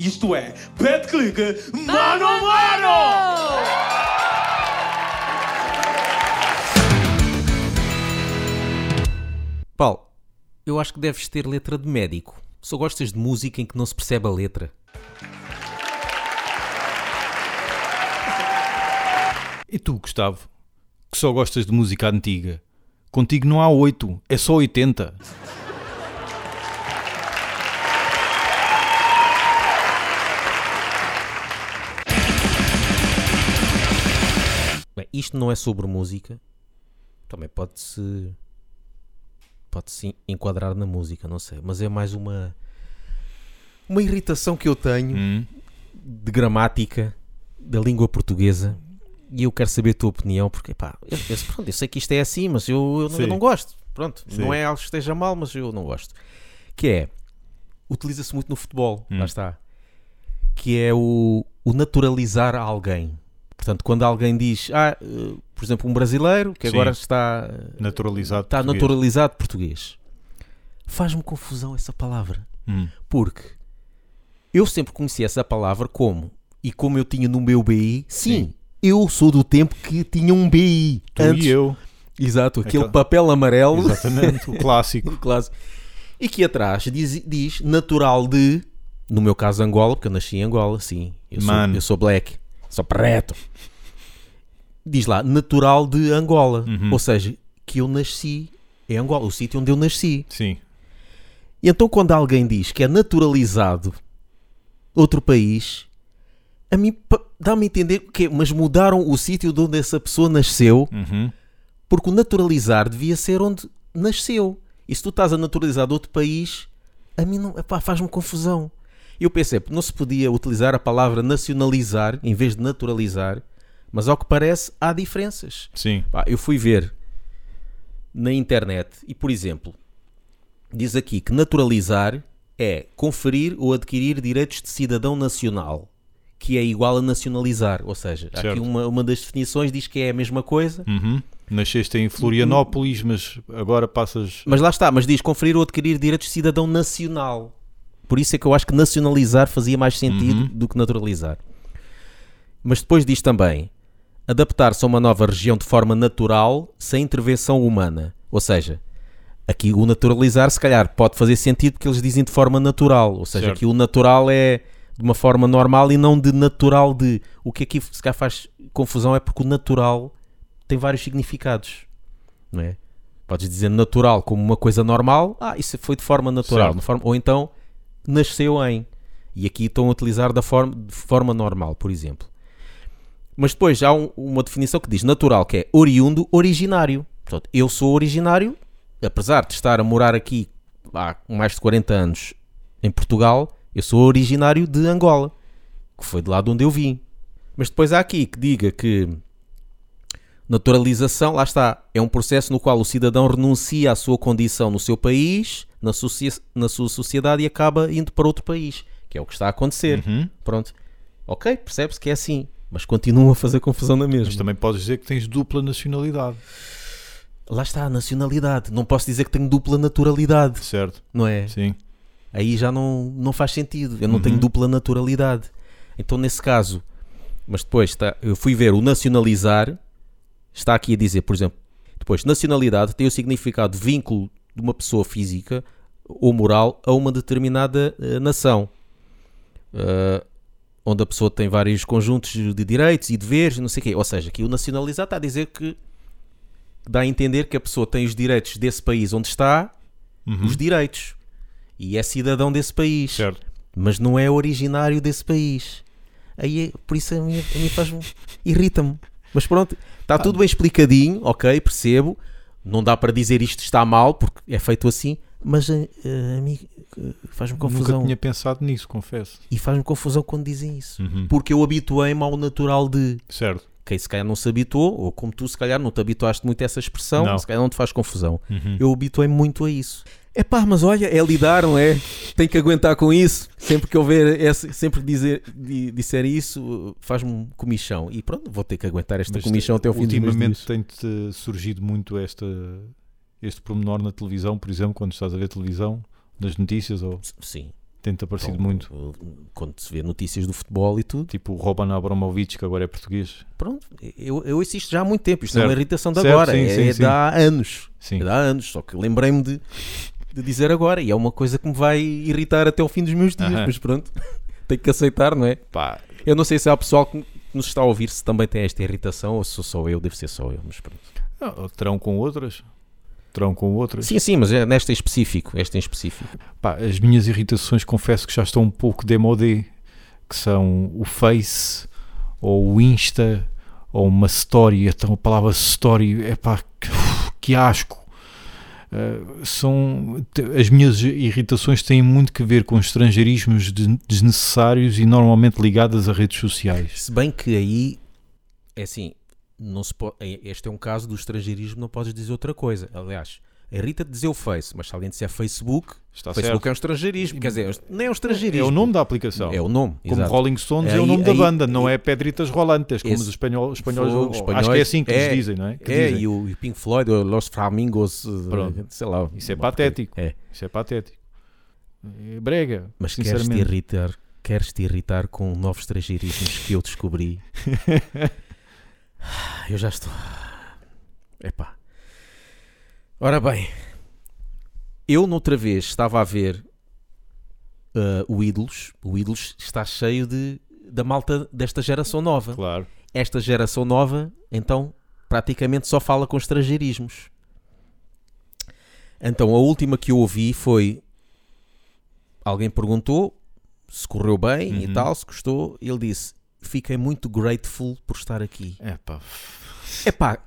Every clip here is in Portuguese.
Isto é, pet clique mano a mano! Paulo, eu acho que deves ter letra de médico. Só gostas de música em que não se percebe a letra. E tu, Gustavo, que só gostas de música antiga? Contigo não há 8, é só 80. Isto não é sobre música. Também pode-se. Pode-se enquadrar na música, não sei. Mas é mais uma. Uma irritação que eu tenho Hum? de gramática da língua portuguesa. E eu quero saber a tua opinião, porque pá, eu, eu- pronto, eu sei que isto é assim, mas eu, eu não- eu não gosto. Pronto, Sim. não é algo que esteja mal, mas eu não gosto. Que é. Utiliza-se muito no futebol, Hum. lá está. Que é o, o naturalizar alguém. Portanto, quando alguém diz, ah, eh, por exemplo, um brasileiro que Sim. agora está, Naturalizado. está português. naturalizado português, faz-me confusão essa palavra. Hum. Porque eu sempre conheci essa palavra como, e como eu tinha no meu BI, sim, Sim. eu sou do tempo que tinha um BI. Tu antes, e eu. Exato, aquele Aquela- papel amarelo. Exatamente, o clássico. clássico. E que atrás diz, diz natural de, no meu caso Angola, porque eu nasci em Angola, sim. Eu, sou, Mano. eu sou black, sou preto. Diz lá, natural de Angola. Uhum. Ou seja, que eu nasci em Angola, o sítio onde eu nasci. Sim. E então quando alguém diz que é naturalizado outro país, a mim dá-me a entender que mas mudaram o sítio de onde essa pessoa nasceu, Uhum. porque o naturalizar devia ser onde nasceu. E se tu estás a naturalizar de outro país, a mim não, faz-me confusão. Eu pensei, não se podia utilizar a palavra nacionalizar em vez de naturalizar, mas ao que parece há diferenças. Sim. Pá, eu fui ver na internet e, por exemplo, diz aqui que naturalizar é conferir ou adquirir direitos de cidadão nacional, que é igual a nacionalizar. Ou seja, há aqui Certo. uma, uma das definições diz que é a mesma coisa, Uhum. Nasceste em Florianópolis, mas agora passas. mas lá está, mas diz conferir ou adquirir direitos de cidadão nacional. Por isso é que eu acho que nacionalizar fazia mais sentido Uhum. do que naturalizar. Mas depois diz também adaptar-se a uma nova região de forma natural, sem intervenção humana. Ou seja, aqui o naturalizar, se calhar, pode fazer sentido porque eles dizem de forma natural. Ou seja, Certo. aqui o natural é de uma forma normal e não de natural de. O que aqui se calhar faz confusão é porque o natural tem vários significados. Não é? Podes dizer natural como uma coisa normal, ah, isso foi de forma natural. Forma- ou então nasceu em. E aqui estão a utilizar da forma, de forma normal, por exemplo. Mas depois há um- uma definição que diz natural, que é oriundo, originário. Portanto, eu sou originário, apesar de estar a morar aqui há mais de 40 anos em Portugal, eu sou originário de Angola, que foi de lá de onde eu vim. Mas depois há aqui que diga que naturalização, lá está, é um processo no qual o cidadão renuncia à sua condição no seu país, na, na sua sociedade e acaba indo para outro país, que é o que está a acontecer. Uhum. Pronto. Ok, percebe-se que é assim, mas continua a fazer confusão na mesma. Mas também podes dizer que tens dupla nacionalidade. Lá está a nacionalidade. Não posso dizer que tenho dupla naturalidade, Certo? não é? Sim. Aí já não, não faz sentido. Eu não Uhum. tenho dupla naturalidade. Então, nesse caso, mas depois está, eu fui ver o nacionalizar, está aqui a dizer, por exemplo, depois, nacionalidade tem o significado de vínculo de uma pessoa física ou moral a uma determinada eh, nação. Eh, onde a pessoa tem vários conjuntos de direitos e deveres, não sei o quê. Ou seja, aqui o nacionalizar está a dizer que dá a entender que a pessoa tem os direitos desse país onde está, Uhum. os direitos, e é cidadão desse país, Certo. mas não é originário desse país. Aí é- por isso a mim, a mim faz-me irrita-me. Mas pronto, está tudo bem explicadinho, ok, percebo. Não dá para dizer isto está mal porque é feito assim, mas a, a mim eh, faz-me Nunca confusão. tinha pensado nisso, confesso. E faz-me confusão quando dizem isso. Uhum. Porque eu habituei-me ao natural de Certo. quem se calhar não se habituou, ou como tu se calhar não te habituaste muito a essa expressão, Não. se calhar não te faz confusão. Uhum. Eu habituei-me muito a isso. É pá, mas olha, é lidar, não é? Tem que aguentar com isso. Sempre que houver, esse, sempre dizer, di- disser isso, faz-me comichão. E pronto, vou ter que aguentar esta Mas comichão até o fim meus Ultimamente tem-te surgido muito esta, este pormenor na televisão, por exemplo, quando estás a ver televisão, nas notícias ou... Sim. Tem-te aparecido Então, muito. Quando se vê notícias do futebol e tudo, Tipo o Roman Abramovich, que agora é português. pronto, eu, eu ouço isto já há muito tempo. Isto não é uma Certo. irritação de Certo, agora, sim, é, sim, é sim. há anos. Sim. É há anos, só que lembrei-me de, de dizer agora e é uma coisa que me vai irritar até ao fim dos meus dias, Aham. mas pronto, tenho que aceitar, não é? Pá, Eu não sei se há pessoal que nos está a ouvir se também tem esta irritação ou se sou só eu, deve ser só eu, mas pronto. não, terão com outras. Terão com outras. Sim, sim, mas é nesta em específico, esta em específico. Pá, as minhas irritações confesso que já estão um pouco demodé, que são o Face, ou o Insta, ou uma Story, então a palavra Story, é pá, que, que asco. Uh, são as minhas irritações têm muito que ver com estrangeirismos de- desnecessários e normalmente ligadas a redes sociais. Se bem que aí, é assim, não se pode, este é um caso do estrangeirismo, não podes dizer outra coisa. Aliás, irrita-te dizer o Face, mas se alguém disser Facebook, Está Facebook certo? é um estrangeirismo, quer dizer, nem é um estrangeirismo. É o nome da aplicação. É o nome, Como exato. Rolling Stones é, Aí- o nome da aí- banda, não é Pedritas Rolantes, como os espanhol, espanhóis, espanhóis- Acho que é assim que é, eles dizem, não é? Que É, dizem. e o Pink Floyd, o Los Flamingos, eh, Pronto. sei lá. Isso é patético. É. Isso é patético. É brega, Mas queres-te sinceramente. irritar, queres te irritar com novos estrangeirismos que eu descobri? eu já estou. Epá. Ora bem, eu noutra vez estava a ver ah, o Ídolos. O Ídolos está cheio de, da malta desta geração nova. Claro. Esta geração nova, então, praticamente só fala com estrangeirismos. Então, a última que eu ouvi foi. Alguém perguntou se correu bem e Uhum. tal, se gostou. Ele disse: Fiquei muito grateful por estar aqui. É pá. Epá,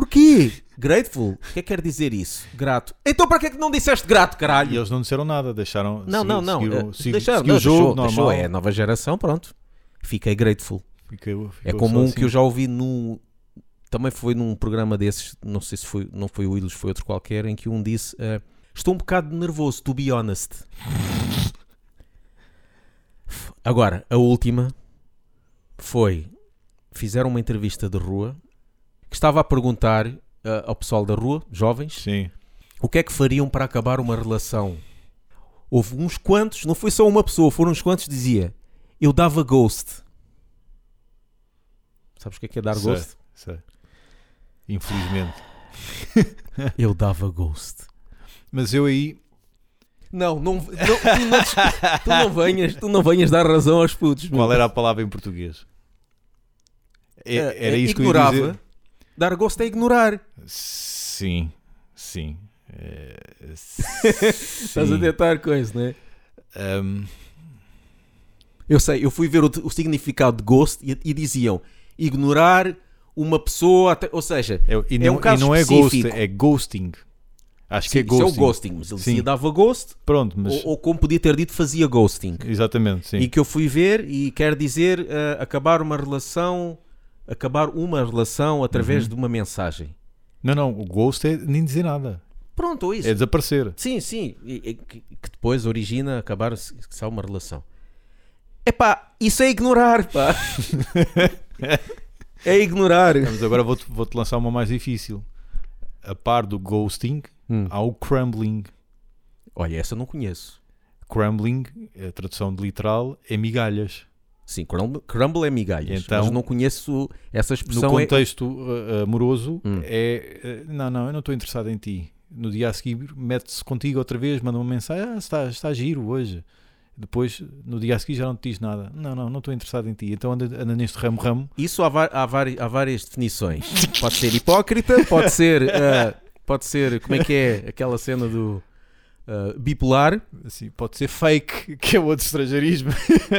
porquê? Grateful? O que é que quer dizer isso? Grato. Então, para que é que não disseste grato, E caralho? eles não disseram nada, deixaram. Não, segui- não, não. Seguiram, eh, segui- deixaram, não, o jogo deixou, normal. deixou. É a nova geração, pronto. Fiquei grateful. Ficou- É como um assim. que eu já ouvi no. Também foi num programa desses, não sei se foi, não foi o Ídolos, foi outro qualquer, em que um disse: eh, Estou um bocado nervoso, to be honest. Agora, a última foi: Fizeram uma entrevista de rua que estava a perguntar eh, ao pessoal da rua, jovens, Sim. o que é que fariam para acabar uma relação. Houve uns quantos, não foi só uma pessoa, foram uns quantos dizia: Eu dava ghost. Sabes o que é, que é dar Sei. ghost? Sei. Infelizmente. Eu dava ghost. Mas eu aí. Não, não, não, tu, não tu não venhas, tu não venhas dar razão aos putos. Qual era a palavra em português? É- É, Era é, isso que eu ia dizer. Dar gosto é ignorar. Sim. Sim. É, Estás a sim. tentar coisa, não é? Ahm, Eu sei, eu fui ver o, o significado de ghost e, e diziam ignorar uma pessoa, ou seja, é- e, É não, um caso e não é ghost, específico. é ghosting. Acho que é isso é o ghosting. ghosting, mas ele Sim. dizia dava ghost, Pronto, mas. ou, ou como podia ter dito, fazia ghosting. Exatamente, sim. E que eu fui ver e quer dizer eh, acabar uma relação, acabar uma relação através Uhum. de uma mensagem. Não, não, o ghost é nem dizer nada. Pronto, isso. É desaparecer. Sim, sim. E- e que, depois origina acabar se se há uma relação. Epá, isso é ignorar, pá. é ignorar. Mas agora vou-te vou-te lançar uma mais difícil. A par do ghosting, Hum. há o crumbling. Olha, essa eu não conheço. Crumbling, a tradução de literal, é migalhas. Sim, crumble, crumble é migalhas. Então- mas não conheço essa No expressão. é... contexto uh, amoroso, Hum. é uh, não, não, eu não estou interessado em ti. No dia a seguir, mete-se contigo outra vez, manda uma mensagem: Ah, está, está giro hoje. Depois, no dia a seguir, já não te diz nada. Não, não, não estou interessado em ti. Então anda, anda neste ramo-ramo. Isso há, há há várias definições. Pode ser hipócrita, pode ser. eh, pode ser. Como é que é aquela cena do. Eh, bipolar. Assim, pode ser fake, que é outro estrangeirismo.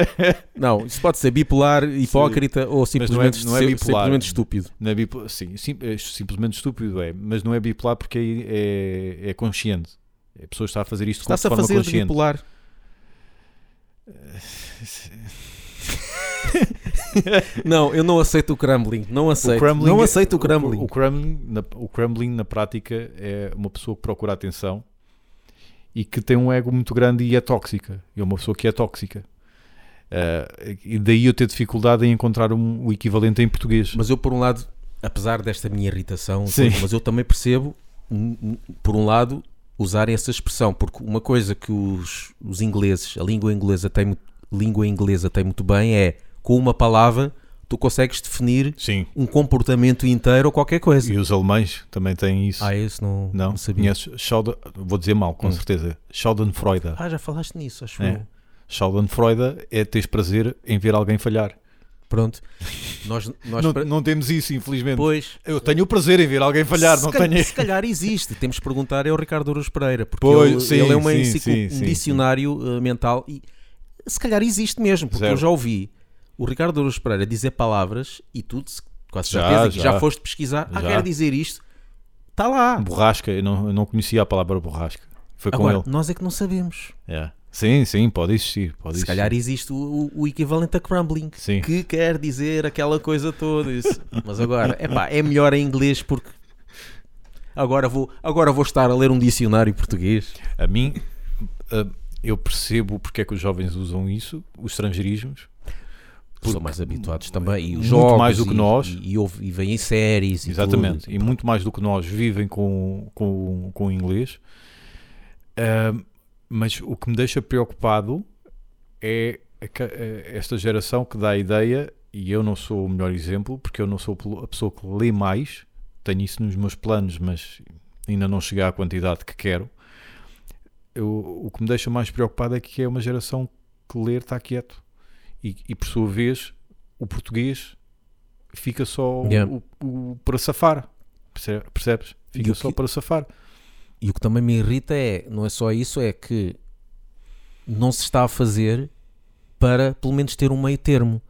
Não, isso pode ser bipolar, hipócrita ou não é- simplesmente, não é ser- bipolar. simplesmente estúpido. Não é bipo- sim, sim, é simplesmente estúpido, é. Mas não é bipolar porque é, é, é consciente. A pessoa está a fazer isto Está-se de a forma fazer de consciente. bipolar. Não, eu não aceito o crumbling. Não aceito. crumbling- não aceito o crumbling. O, o crumbling, na, o crumbling, na prática, é uma pessoa que procura atenção e que tem um ego muito grande e é tóxica. É uma pessoa que é tóxica. Ah, e daí eu ter dificuldade em encontrar um- o equivalente em português. Mas eu, por um lado, apesar desta minha irritação, mas eu também percebo, por um lado, usar essa expressão, porque uma coisa que os, os ingleses, a língua inglesa tem, língua inglesa tem muito bem é, com uma palavra, tu consegues definir Sim. um comportamento inteiro ou qualquer coisa. E os alemães também têm isso. Ah, esse não, não? não sabia. Conheces Schauden, vou dizer mal, com Hum. certeza. Schadenfreude. Ah, já falaste nisso, acho É. eu. Schadenfreude é teres prazer em ver alguém falhar. Pronto. Nós, nós Não, pra- não temos isso, infelizmente. Pois, Eu tenho o prazer em ver alguém falhar, se, não calhar, tenho. se calhar existe. Temos que perguntar é ao Ricardo Ouros Pereira, porque Pois, ele, sim, ele é uma sim, um sim, dicionário uh, mental e se calhar existe mesmo, porque Zero. eu já ouvi o Ricardo Ouros Pereira dizer palavras e tudo, se- quase Já, certeza que já. já. foste pesquisar. Ah, Já. quer dizer isto? Está lá. Borrasca, eu não, eu não conhecia a palavra borrasca. Foi com Agora, ele. nós é que não sabemos. É. Sim, sim, pode existir. Pode Se existir. calhar existe o, o- equivalente a crumbling, Sim. que quer dizer aquela coisa toda. isso. Mas agora, epá, é melhor em inglês porque agora vou, agora vou estar a ler um dicionário português. A mim, ah, eu percebo porque é que os jovens usam isso, os estrangeirismos. São Porque- mais habituados também. E os muito mais do que e- nós. E, e, e vêm em séries. E Exatamente. tudo. E muito mais do que nós vivem com, com, com o inglês. Ah, mas o que me deixa preocupado é esta geração que dá a ideia, e eu não sou o melhor exemplo, porque eu não sou a pessoa que lê mais, tenho isso nos meus planos, mas ainda não cheguei à quantidade que quero. Eu- o que me deixa mais preocupado é que é uma geração que ler está quieto. E, e, por sua vez, o português fica só Yeah. o, o- para safar. Perce- Percebes? Fica só que- para safar. E o que também me irrita é, não é só isso, é que não se está a fazer para pelo menos ter um meio termo.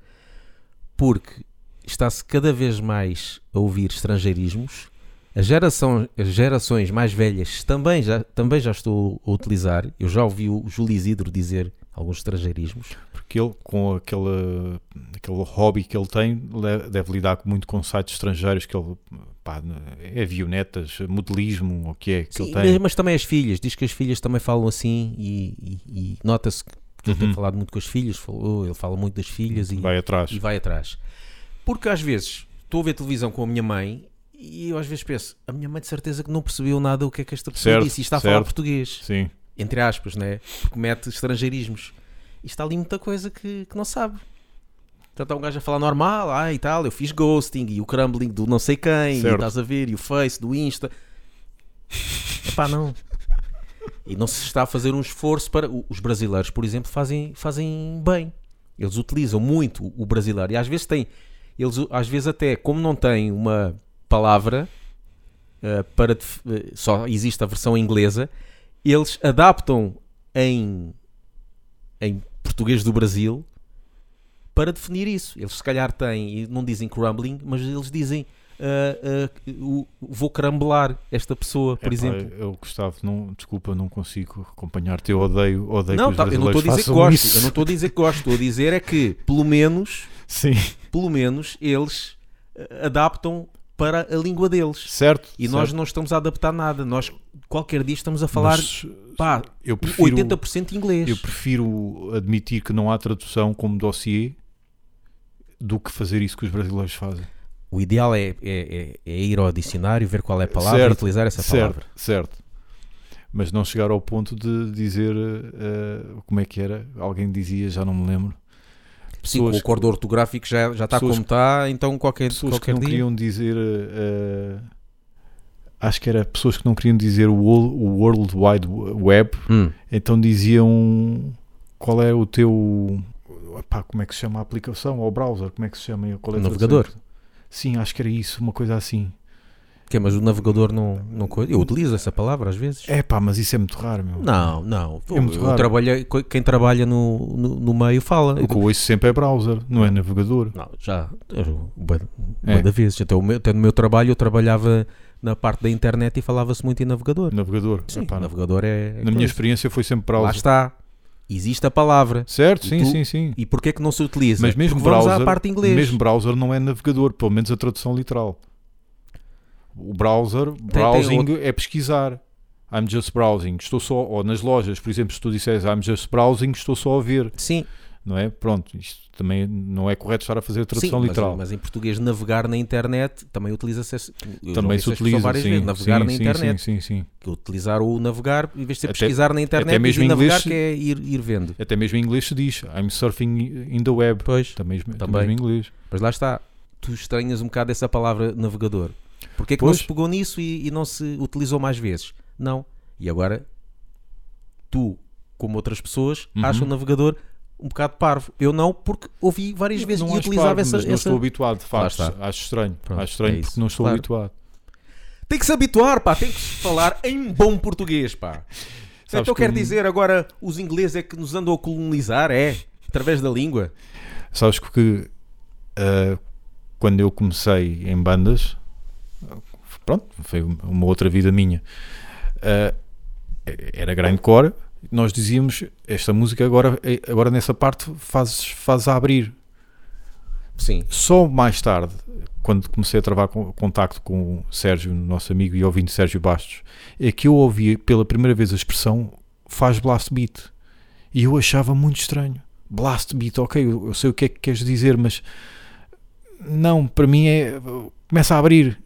Porque está-se cada vez mais a ouvir estrangeirismos. A geração, as gerações mais velhas também já, também já estou a utilizar. Eu já ouvi o Júlio Isidro dizer alguns estrangeirismos. Porque ele, com aquele, aquele hobby que ele tem, deve lidar muito com sites estrangeiros que ele pá, é avionetas, modelismo, o que é que Sim, ele tem. mas, também as filhas. Diz que as filhas também falam assim e, e- e nota-se que ele tem Uhum. falado muito com as filhas. Falou, ele fala muito das filhas e, Vai atrás. e vai atrás. Porque às vezes estou a ver televisão com a minha mãe e eu às vezes penso, a minha mãe de certeza que não percebeu nada o que é que esta pessoa Certo, disse e está a falar certo. português, Sim. Entre aspas, né? Porque mete estrangeirismos. E está ali muita coisa que, que não sabe. Portanto, há um gajo a falar normal, ah e tal, eu fiz ghosting e o crumbling do não sei quem, e estás a ver, e o Face, do Insta. Epá, não. E não se está a fazer um esforço para. Os brasileiros, por exemplo, fazem, fazem bem. Eles utilizam muito o- brasileiro. E às vezes têm. Eles, às vezes, até, como não têm uma palavra eh, para. eh, só existe a versão inglesa, eles adaptam em. em português do Brasil para definir isso. Eles, se calhar, têm. e Não dizem crumbling, mas eles dizem. ah, ah, o- vou crambelar esta pessoa, por exemplo. Eu, Gustavo, não, desculpa, não consigo acompanhar-te. Eu odeio, odeio Não, que tá, eu não estou a dizer que gosto. isso. Eu não estou a dizer que gosto. Estou a dizer é que, pelo menos, Sim, pelo menos, eles eh, adaptam para a língua deles. certo. E nós certo. não estamos a adaptar nada. Nós, qualquer dia, estamos a falar Mas, pá, eu prefiro, 80% inglês. eu prefiro admitir que não há tradução como dossiê do que fazer isso que os brasileiros fazem. O ideal é, é- é- é ir ao dicionário, ver qual é a palavra Certo, e utilizar essa certo, palavra. certo. Mas não chegar ao ponto de dizer eh, como é que era. Alguém dizia, já não me lembro. Sim, com o acordo ortográfico já, já está pessoas- como está, então qualquer, pessoas que qualquer não dia. queriam dizer. eh, acho que era pessoas que não queriam dizer o World, o World Wide Web, Hum, então diziam qual é o teu. epá, como é que se chama a aplicação? Ou o browser? Como é que se chama? Qual é O navegador. Sim, acho que era isso, uma coisa assim. Que, mas o navegador não, não. co- Eu utilizo essa palavra às vezes. É pá, mas isso é muito raro, meu. Não, não. É muito raro. trabalhei- quem trabalha no, no, no meio fala. O que eu ouço sempre é browser, não é navegador. Não, já. bué- É. bué da vez. Até, o meu, até no meu trabalho eu trabalhava na parte da internet e falava-se muito em navegador. Navegador. Sim, Epá, navegador é. é na minha coisa. experiência foi sempre Lá browser. está. Existe a palavra. Certo, E sim, tu- sim, sim. E porquê que não se utiliza? Mas mesmo Porque vamos browser, à parte inglês. mesmo browser não é navegador, pelo menos a tradução literal. O browser, browsing é pesquisar. I'm just browsing. Estou só, ou nas lojas, por exemplo, se tu disseres I'm just browsing, estou só a ver. Sim, não é? Pronto, isto também não é correto estar a fazer a tradução sim, literal. Mas, mas em português, navegar na internet também utiliza-se. também se utiliza, várias sim, vezes, navegar sim, na internet. Sim, sim, sim. Que utilizar o navegar, em vez de ser Até- pesquisar na internet, até mesmo em navegar inglês- que é ir, ir vendo. Até mesmo em inglês se diz I'm surfing in the web. Pois, Também, também. Em inglês. mas lá está. Tu estranhas um bocado essa palavra navegador. Porquê é que não Pois. se pegou nisso e, e não se utilizou mais vezes? Não. E agora, tu, como outras pessoas, Uhum. acham o navegador um bocado parvo. Eu não, porque ouvi várias vezes Não e utilizava parvo, essa, mas não essa- estou habituado, de facto. Acho estranho. Pronto, acho estranho é porque não estou Claro. habituado. Tem que se habituar, pá. Tem que se falar em bom português, pá. Sabes então que quer dizer agora os ingleses é que nos andam a colonizar? É? Através da língua? Sabes que ah, quando eu comecei em bandas, pronto, foi uma outra vida minha. Ah, era grindcore. Nós dizíamos esta música agora, agora nessa parte faz, faz a abrir. Sim. Só mais tarde, quando comecei a travar contacto com o Sérgio, nosso amigo e ouvindo Sérgio Bastos, é que eu ouvi pela primeira vez a expressão faz blast beat. E eu achava muito estranho. Blast beat, ok, eu, eu sei o que é que queres dizer, mas não, para mim é. começa a abrir.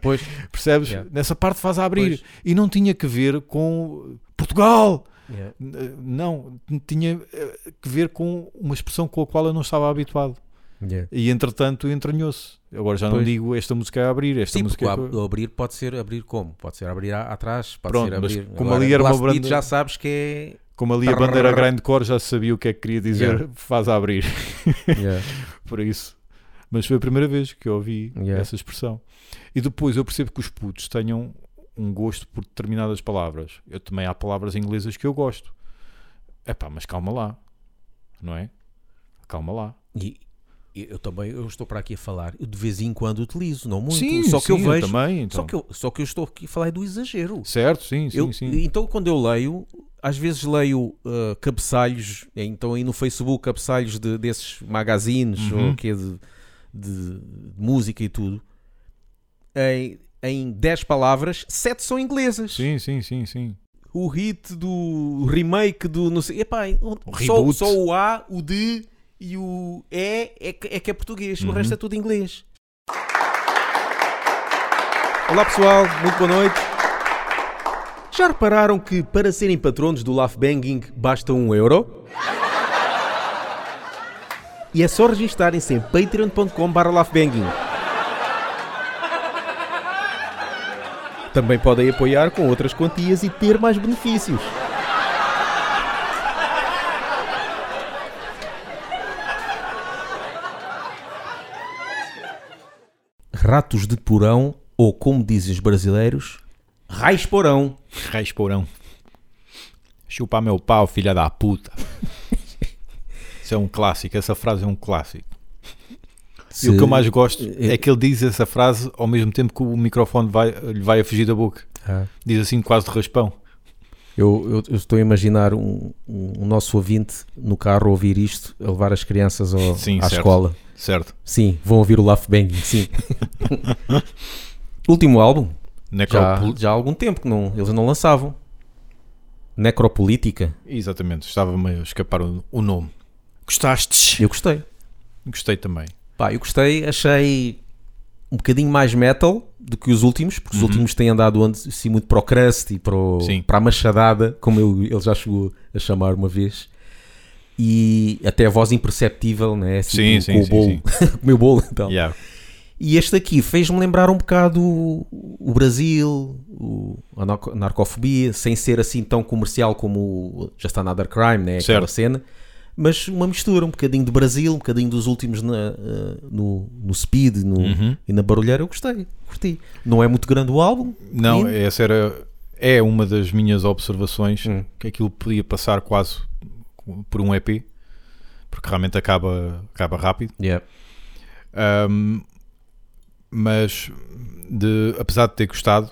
Pois. Percebes? Yeah. Nessa parte faz a abrir. Pois. E não tinha que ver com Portugal. Yeah. N- Não, tinha eh, que ver com uma expressão com a qual eu não estava habituado. Yeah. E entretanto entranhou-se. Agora já não Pois. digo esta música é abrir, esta Sim, música é. abrir pode ser abrir como? Pode ser abrir a- atrás, pode Pronto, ser mas abrir. como Agora, ali era uma banda- já sabes que é. Como ali a bandeira grindcore já sabia o que é que queria dizer, Yeah. faz a abrir. Por isso. Mas foi a primeira vez que eu ouvi Yeah. essa expressão. E depois eu percebo que os putos tenham um gosto por determinadas palavras. Eu também há palavras inglesas que eu gosto. É pá, mas calma lá. Não é? Calma lá. E eu também eu estou para aqui a falar, eu de vez em quando utilizo, não muito. sim, só que eu sim, vejo. também. Então. Só, que eu, só que eu estou aqui a falar do exagero. Certo, sim, sim, Eu- sim. Então, quando eu leio, às vezes leio uh, cabeçalhos, então aí no Facebook, cabeçalhos de, desses magazines Uhum. ou que de, de- de música e tudo, em, em 10 palavras, 7 são inglesas. Sim, sim, sim, sim. O hit do o remake do. Não sei, epá, só, só o A, o D e o E é, que- é que é português, o Uhum. resto é tudo inglês. Olá pessoal, muito boa noite. Já repararam que para serem patronos do Laugh Banging basta um euro? E é só registarem-se em patreon.com.br. Também podem apoiar com outras quantias e ter mais benefícios. Ratos de porão, ou como dizem os brasileiros, raiz porão. Raiz porão. Chupa meu pau, filha da puta. Isso é um clássico, essa frase é um clássico. E o que eu mais gosto é que ele diz essa frase ao mesmo tempo que o microfone vai, lhe vai a fugir da boca. Ah. Diz assim quase de raspão. Eu, eu- eu estou a imaginar um, um- um nosso ouvinte no carro ouvir isto, a levar as crianças ao- Sim, à certo. escola. Certo. Sim, vão ouvir o Laugh Banging, sim. Último álbum, já, Necropol... já há algum tempo que não, eles não lançavam. Necropolítica, Exatamente, estava-me a escapar o, o nome. Gostaste? eu gostei. Gostei também. Pá, eu gostei, achei um bocadinho mais metal do que os últimos, porque os Uhum. últimos têm andado assim, muito para o crust e para, o- para a machadada, como eu- ele já chegou a chamar uma vez. E até a voz imperceptível, né? Assim, Sim, com, sim, com o sim, bolo, o bolo e tal. Yeah. E este aqui fez-me lembrar um bocado o, o Brasil, o, a narco- narcofobia, sem ser assim tão comercial como o Just Another Crime, né? aquela Certo. cena, mas uma mistura, um bocadinho de Brasil, um bocadinho dos últimos na, eh, no, no Speed no- Uhum. e na Barulheira. Eu gostei, curti. Não é muito grande o álbum, Não, Lindo. essa era é uma das minhas observações Hum. que aquilo podia passar quase por um EP porque realmente acaba, acaba rápido. Yeah. Um, mas de, apesar de ter gostado,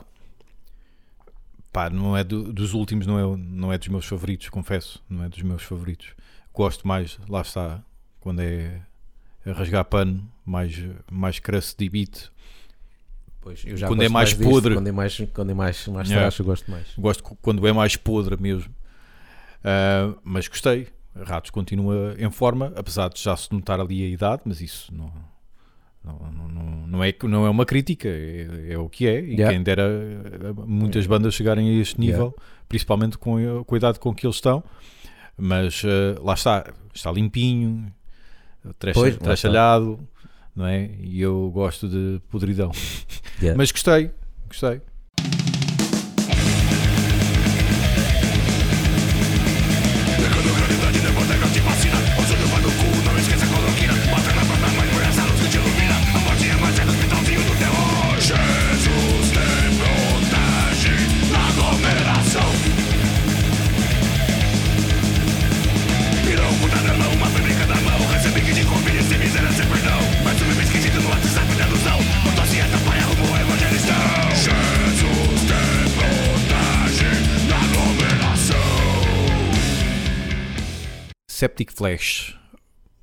pá, não é do- dos últimos, não é, não é dos meus favoritos, confesso, não é dos meus favoritos. Gosto mais, lá está, quando é rasgar pano, mais, mais crust de beat. Pois, eu já Quando é gosto mais disto, podre. Quando é mais, quando é mais, mais Yeah. trash, eu gosto mais. Gosto quando é mais podre mesmo. Ah, mas gostei, Ratos continua em forma, apesar de já se notar ali a idade, mas isso não, não, não, não, é, não é uma crítica, é, é o que é. E Yeah. quem dera eh, muitas bandas chegarem a este nível, principalmente com com a idade com que eles estão. Mas eh, lá está, está limpinho, trecha, não é? E eu gosto de podridão. Yeah. Mas gostei, gostei. Septic Flash.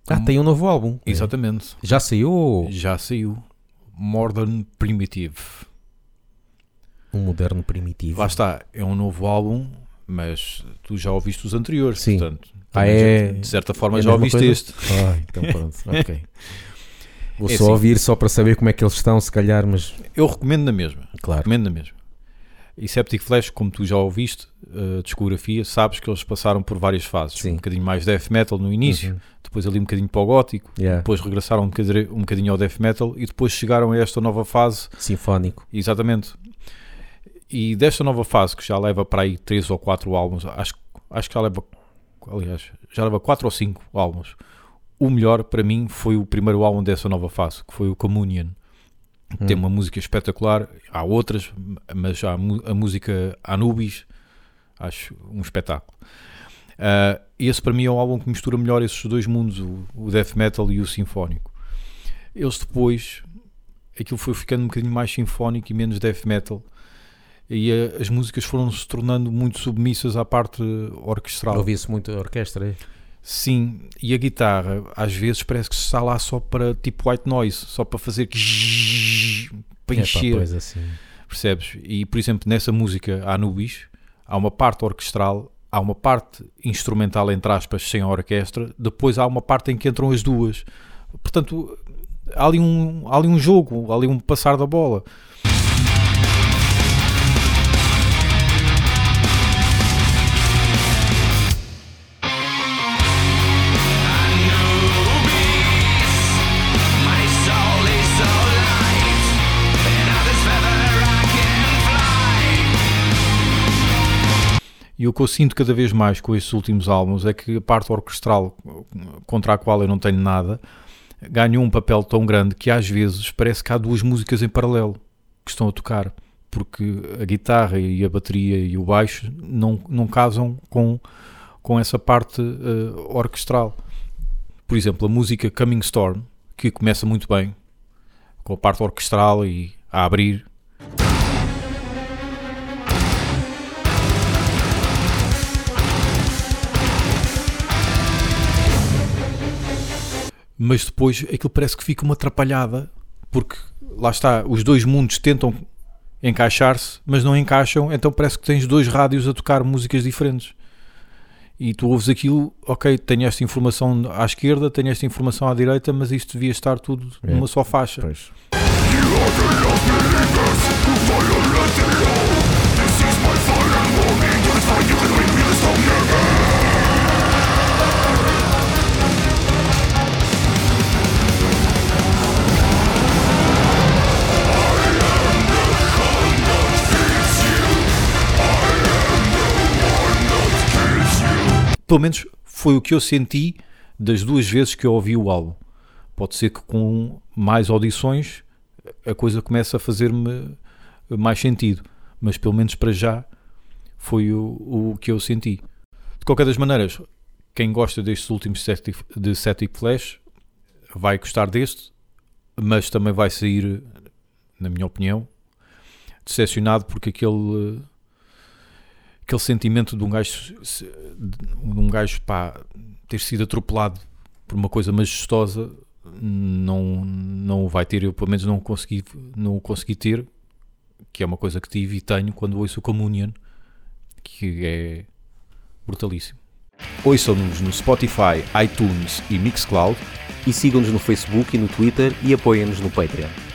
Ah, tem um novo álbum. Exatamente. Já saiu Já saiu. Modern Primitive. um moderno primitivo. Lá está, é um novo álbum, mas tu já ouviste os anteriores, Sim. portanto, Ah, é- de certa forma é já ouviste coisa? este. Ah, então pronto, ok. Vou É só assim. ouvir só para saber como é que eles estão, se calhar, mas Eu recomendo na mesma, claro. recomendo na mesma. E Septic Flash, como tu já ouviste, a discografia, sabes que eles passaram por várias fases. Sim. Um bocadinho mais death metal no início, Uhum. depois ali um bocadinho para o gótico, Yeah. depois regressaram um bocadinho, um bocadinho ao death metal e depois chegaram a esta nova fase Sinfónico. Exatamente. E desta nova fase, que já leva para aí 3 ou 4 álbuns, acho, acho que já leva, aliás, já leva 4 ou 5 álbuns. O melhor para mim foi o primeiro álbum dessa nova fase, que foi o Communion. Tem Hum. uma música espetacular, há outras, mas há a a música Anubis, acho um espetáculo. Ah, esse para mim é um álbum que mistura melhor esses dois mundos, o, o death metal e o sinfónico. Eles depois, aquilo foi ficando um bocadinho mais sinfónico e menos death metal, e ah, as músicas foram se tornando muito submissas à parte orquestral. Ouvi-se muito a orquestra. é? Sim, e a guitarra às vezes parece que está lá só para tipo white noise, só para fazer para É pá, encher, pois assim. percebes? E por exemplo, nessa música Anubis, há uma parte orquestral, há uma parte instrumental, entre aspas, sem a orquestra, depois há uma parte em que entram as duas. Portanto, há ali um, há ali um jogo, há ali um passar da bola. O que eu sinto cada vez mais com estes últimos álbuns é que a parte orquestral, contra a qual eu não tenho nada, ganhou um papel tão grande que às vezes parece que há duas músicas em paralelo que estão a tocar, porque a guitarra e a bateria e o baixo não, não casam com, com essa parte eh, orquestral. Por exemplo, a música Coming Storm, que começa muito bem, com a parte orquestral e a abrir, mas depois aquilo parece que fica uma atrapalhada, porque lá está, os dois mundos tentam encaixar-se, mas não encaixam, então parece que tens dois rádios a tocar músicas diferentes. E tu ouves aquilo, ok, tenho esta informação à esquerda, tenho esta informação à direita, mas isto devia estar tudo É. numa só faixa. Pois. Pelo menos foi o que eu senti das duas vezes que eu ouvi o álbum. Pode ser que com mais audições a coisa comece a fazer-me mais sentido, mas pelo menos para já foi o, o que eu senti. De qualquer das maneiras, quem gosta destes últimos sete, de Static Flash vai gostar deste, mas também vai sair, na minha opinião, decepcionado porque aquele aquele sentimento de um gajo de um gajo pá, ter sido atropelado por uma coisa majestosa não, não o vai ter, eu pelo menos não o consegui, não consegui ter, que é uma coisa que tive e tenho quando ouço o Communion, que é brutalíssimo. Ouçam-nos no Spotify, iTunes e Mixcloud. E sigam-nos no Facebook e no Twitter e apoiem-nos no Patreon.